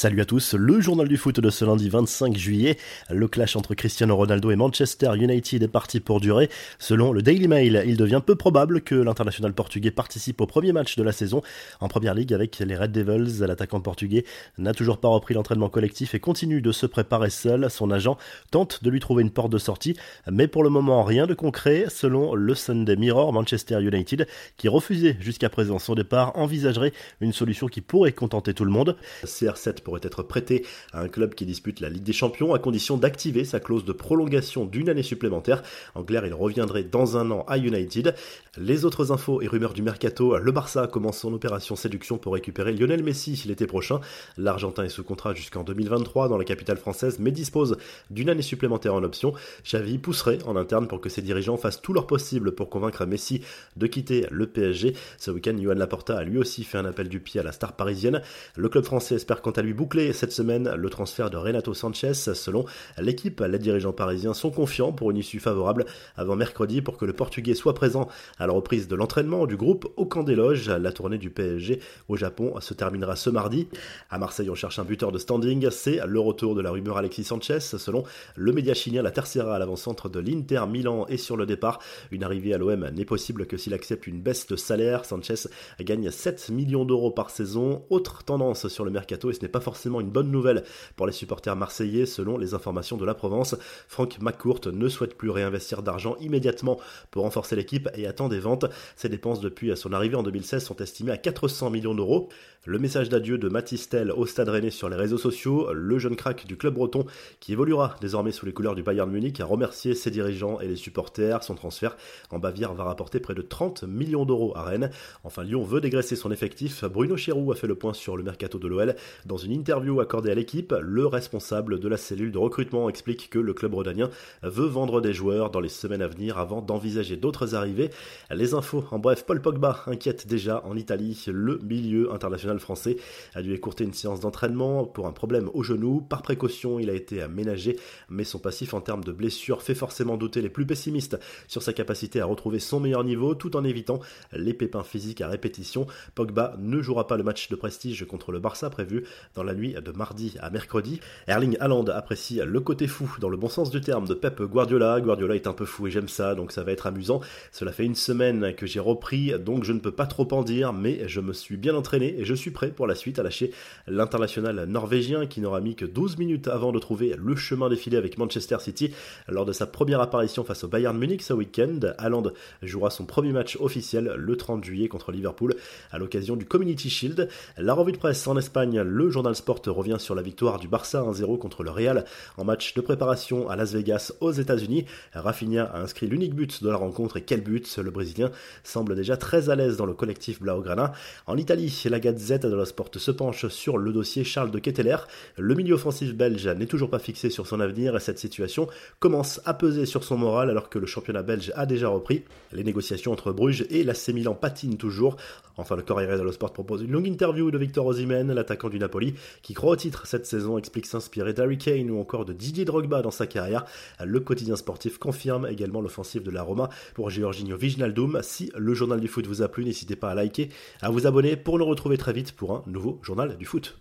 Salut à tous, le journal du foot de ce lundi 25 juillet. Le clash entre Cristiano Ronaldo et Manchester United est parti pour durer. Selon le Daily Mail, il devient peu probable que l'international portugais participe au premier match de la saison en première ligue avec les Red Devils. L'attaquant portugais n'a toujours pas repris l'entraînement collectif et continue de se préparer seul. Son agent tente de lui trouver une porte de sortie, mais pour le moment rien de concret. Selon le Sunday Mirror, Manchester United, qui refusait jusqu'à présent son départ, envisagerait une solution qui pourrait contenter tout le monde. CR7 pourrait être prêté à un club qui dispute la Ligue des Champions à condition d'activer sa clause de prolongation d'une année supplémentaire. En clair, il reviendrait dans un an à United. Les autres infos et rumeurs du mercato, le Barça commence son opération séduction pour récupérer Lionel Messi l'été prochain. L'Argentin est sous contrat jusqu'en 2023 dans la capitale française mais dispose d'une année supplémentaire en option. Xavi pousserait en interne pour que ses dirigeants fassent tout leur possible pour convaincre Messi de quitter le PSG. Ce week-end, Johan Laporta a lui aussi fait un appel du pied à la star parisienne. Le club français espère quant à lui boucler cette semaine le transfert de Renato Sanchez. Selon l'équipe, les dirigeants parisiens sont confiants pour une issue favorable avant mercredi pour que le Portugais soit présent à la reprise de l'entraînement du groupe au camp des loges. La tournée du PSG au Japon se terminera ce mardi. À Marseille, on cherche un buteur de standing. C'est le retour de la rumeur Alexis Sanchez. Selon le média chilien, la Tercera à l'avant-centre de l'Inter Milan est sur le départ. Une arrivée à l'OM n'est possible que s'il accepte une baisse de salaire. Sanchez gagne 7 millions d'euros par saison. Autre tendance sur le mercato, et ce n'est pas forcément une bonne nouvelle pour les supporters marseillais selon les informations de la Provence. Franck McCourt ne souhaite plus réinvestir d'argent immédiatement pour renforcer l'équipe et attend des ventes. Ses dépenses depuis son arrivée en 2016 sont estimées à 400 millions d'euros. Le message d'adieu de Matistel au stade rennais sur les réseaux sociaux, le jeune crack du club breton qui évoluera désormais sous les couleurs du Bayern Munich a remercié ses dirigeants et les supporters. Son transfert en Bavière va rapporter près de 30 millions d'euros à Rennes. Enfin, Lyon veut dégraisser son effectif. Bruno Chéroux a fait le point sur le mercato de l'OL dans une interview accordée à l'équipe, le responsable de la cellule de recrutement explique que le club rodanien veut vendre des joueurs dans les semaines à venir avant d'envisager d'autres arrivées. Les infos, en bref, Paul Pogba inquiète déjà en Italie. Le milieu international français a dû écourter une séance d'entraînement pour un problème au genou. Par précaution, il a été aménagé, mais son passif en termes de blessures fait forcément douter les plus pessimistes sur sa capacité à retrouver son meilleur niveau tout en évitant les pépins physiques à répétition. Pogba ne jouera pas le match de prestige contre le Barça prévu dans la nuit de mardi à mercredi. Erling Haaland apprécie le côté fou, dans le bon sens du terme, de Pep Guardiola. Guardiola est un peu fou et j'aime ça, donc ça va être amusant. Cela fait une semaine que j'ai repris, donc je ne peux pas trop en dire, mais je me suis bien entraîné et je suis prêt pour la suite à lâcher l'international norvégien qui n'aura mis que 12 minutes avant de trouver le chemin défilé avec Manchester City lors de sa première apparition face au Bayern Munich ce week-end. Haaland jouera son premier match officiel le 30 juillet contre Liverpool à l'occasion du Community Shield. La revue de presse en Espagne, le journal Sport revient sur la victoire du Barça 1-0 contre le Real en match de préparation à Las Vegas aux États-Unis. Rafinha a inscrit l'unique but de la rencontre et quel but? Le Brésilien semble déjà très à l'aise dans le collectif Blaugrana. En Italie, la Gazette de la Sport se penche sur le dossier Charles de Ketteler. Le milieu offensif belge n'est toujours pas fixé sur son avenir et cette situation commence à peser sur son moral alors que le championnat belge a déjà repris. Les négociations entre Bruges et l'AC Milan patinent toujours. Enfin, le Corriere dello Sport propose une longue interview de Victor Osimhen, l'attaquant du Napoli, qui croit au titre cette saison, explique s'inspirer d'Harry Kane ou encore de Didier Drogba dans sa carrière. Le quotidien sportif confirme également l'offensive de la Roma pour Georginio Vignaldum. Si le journal du foot vous a plu, n'hésitez pas à liker, à vous abonner pour nous retrouver très vite pour un nouveau journal du foot.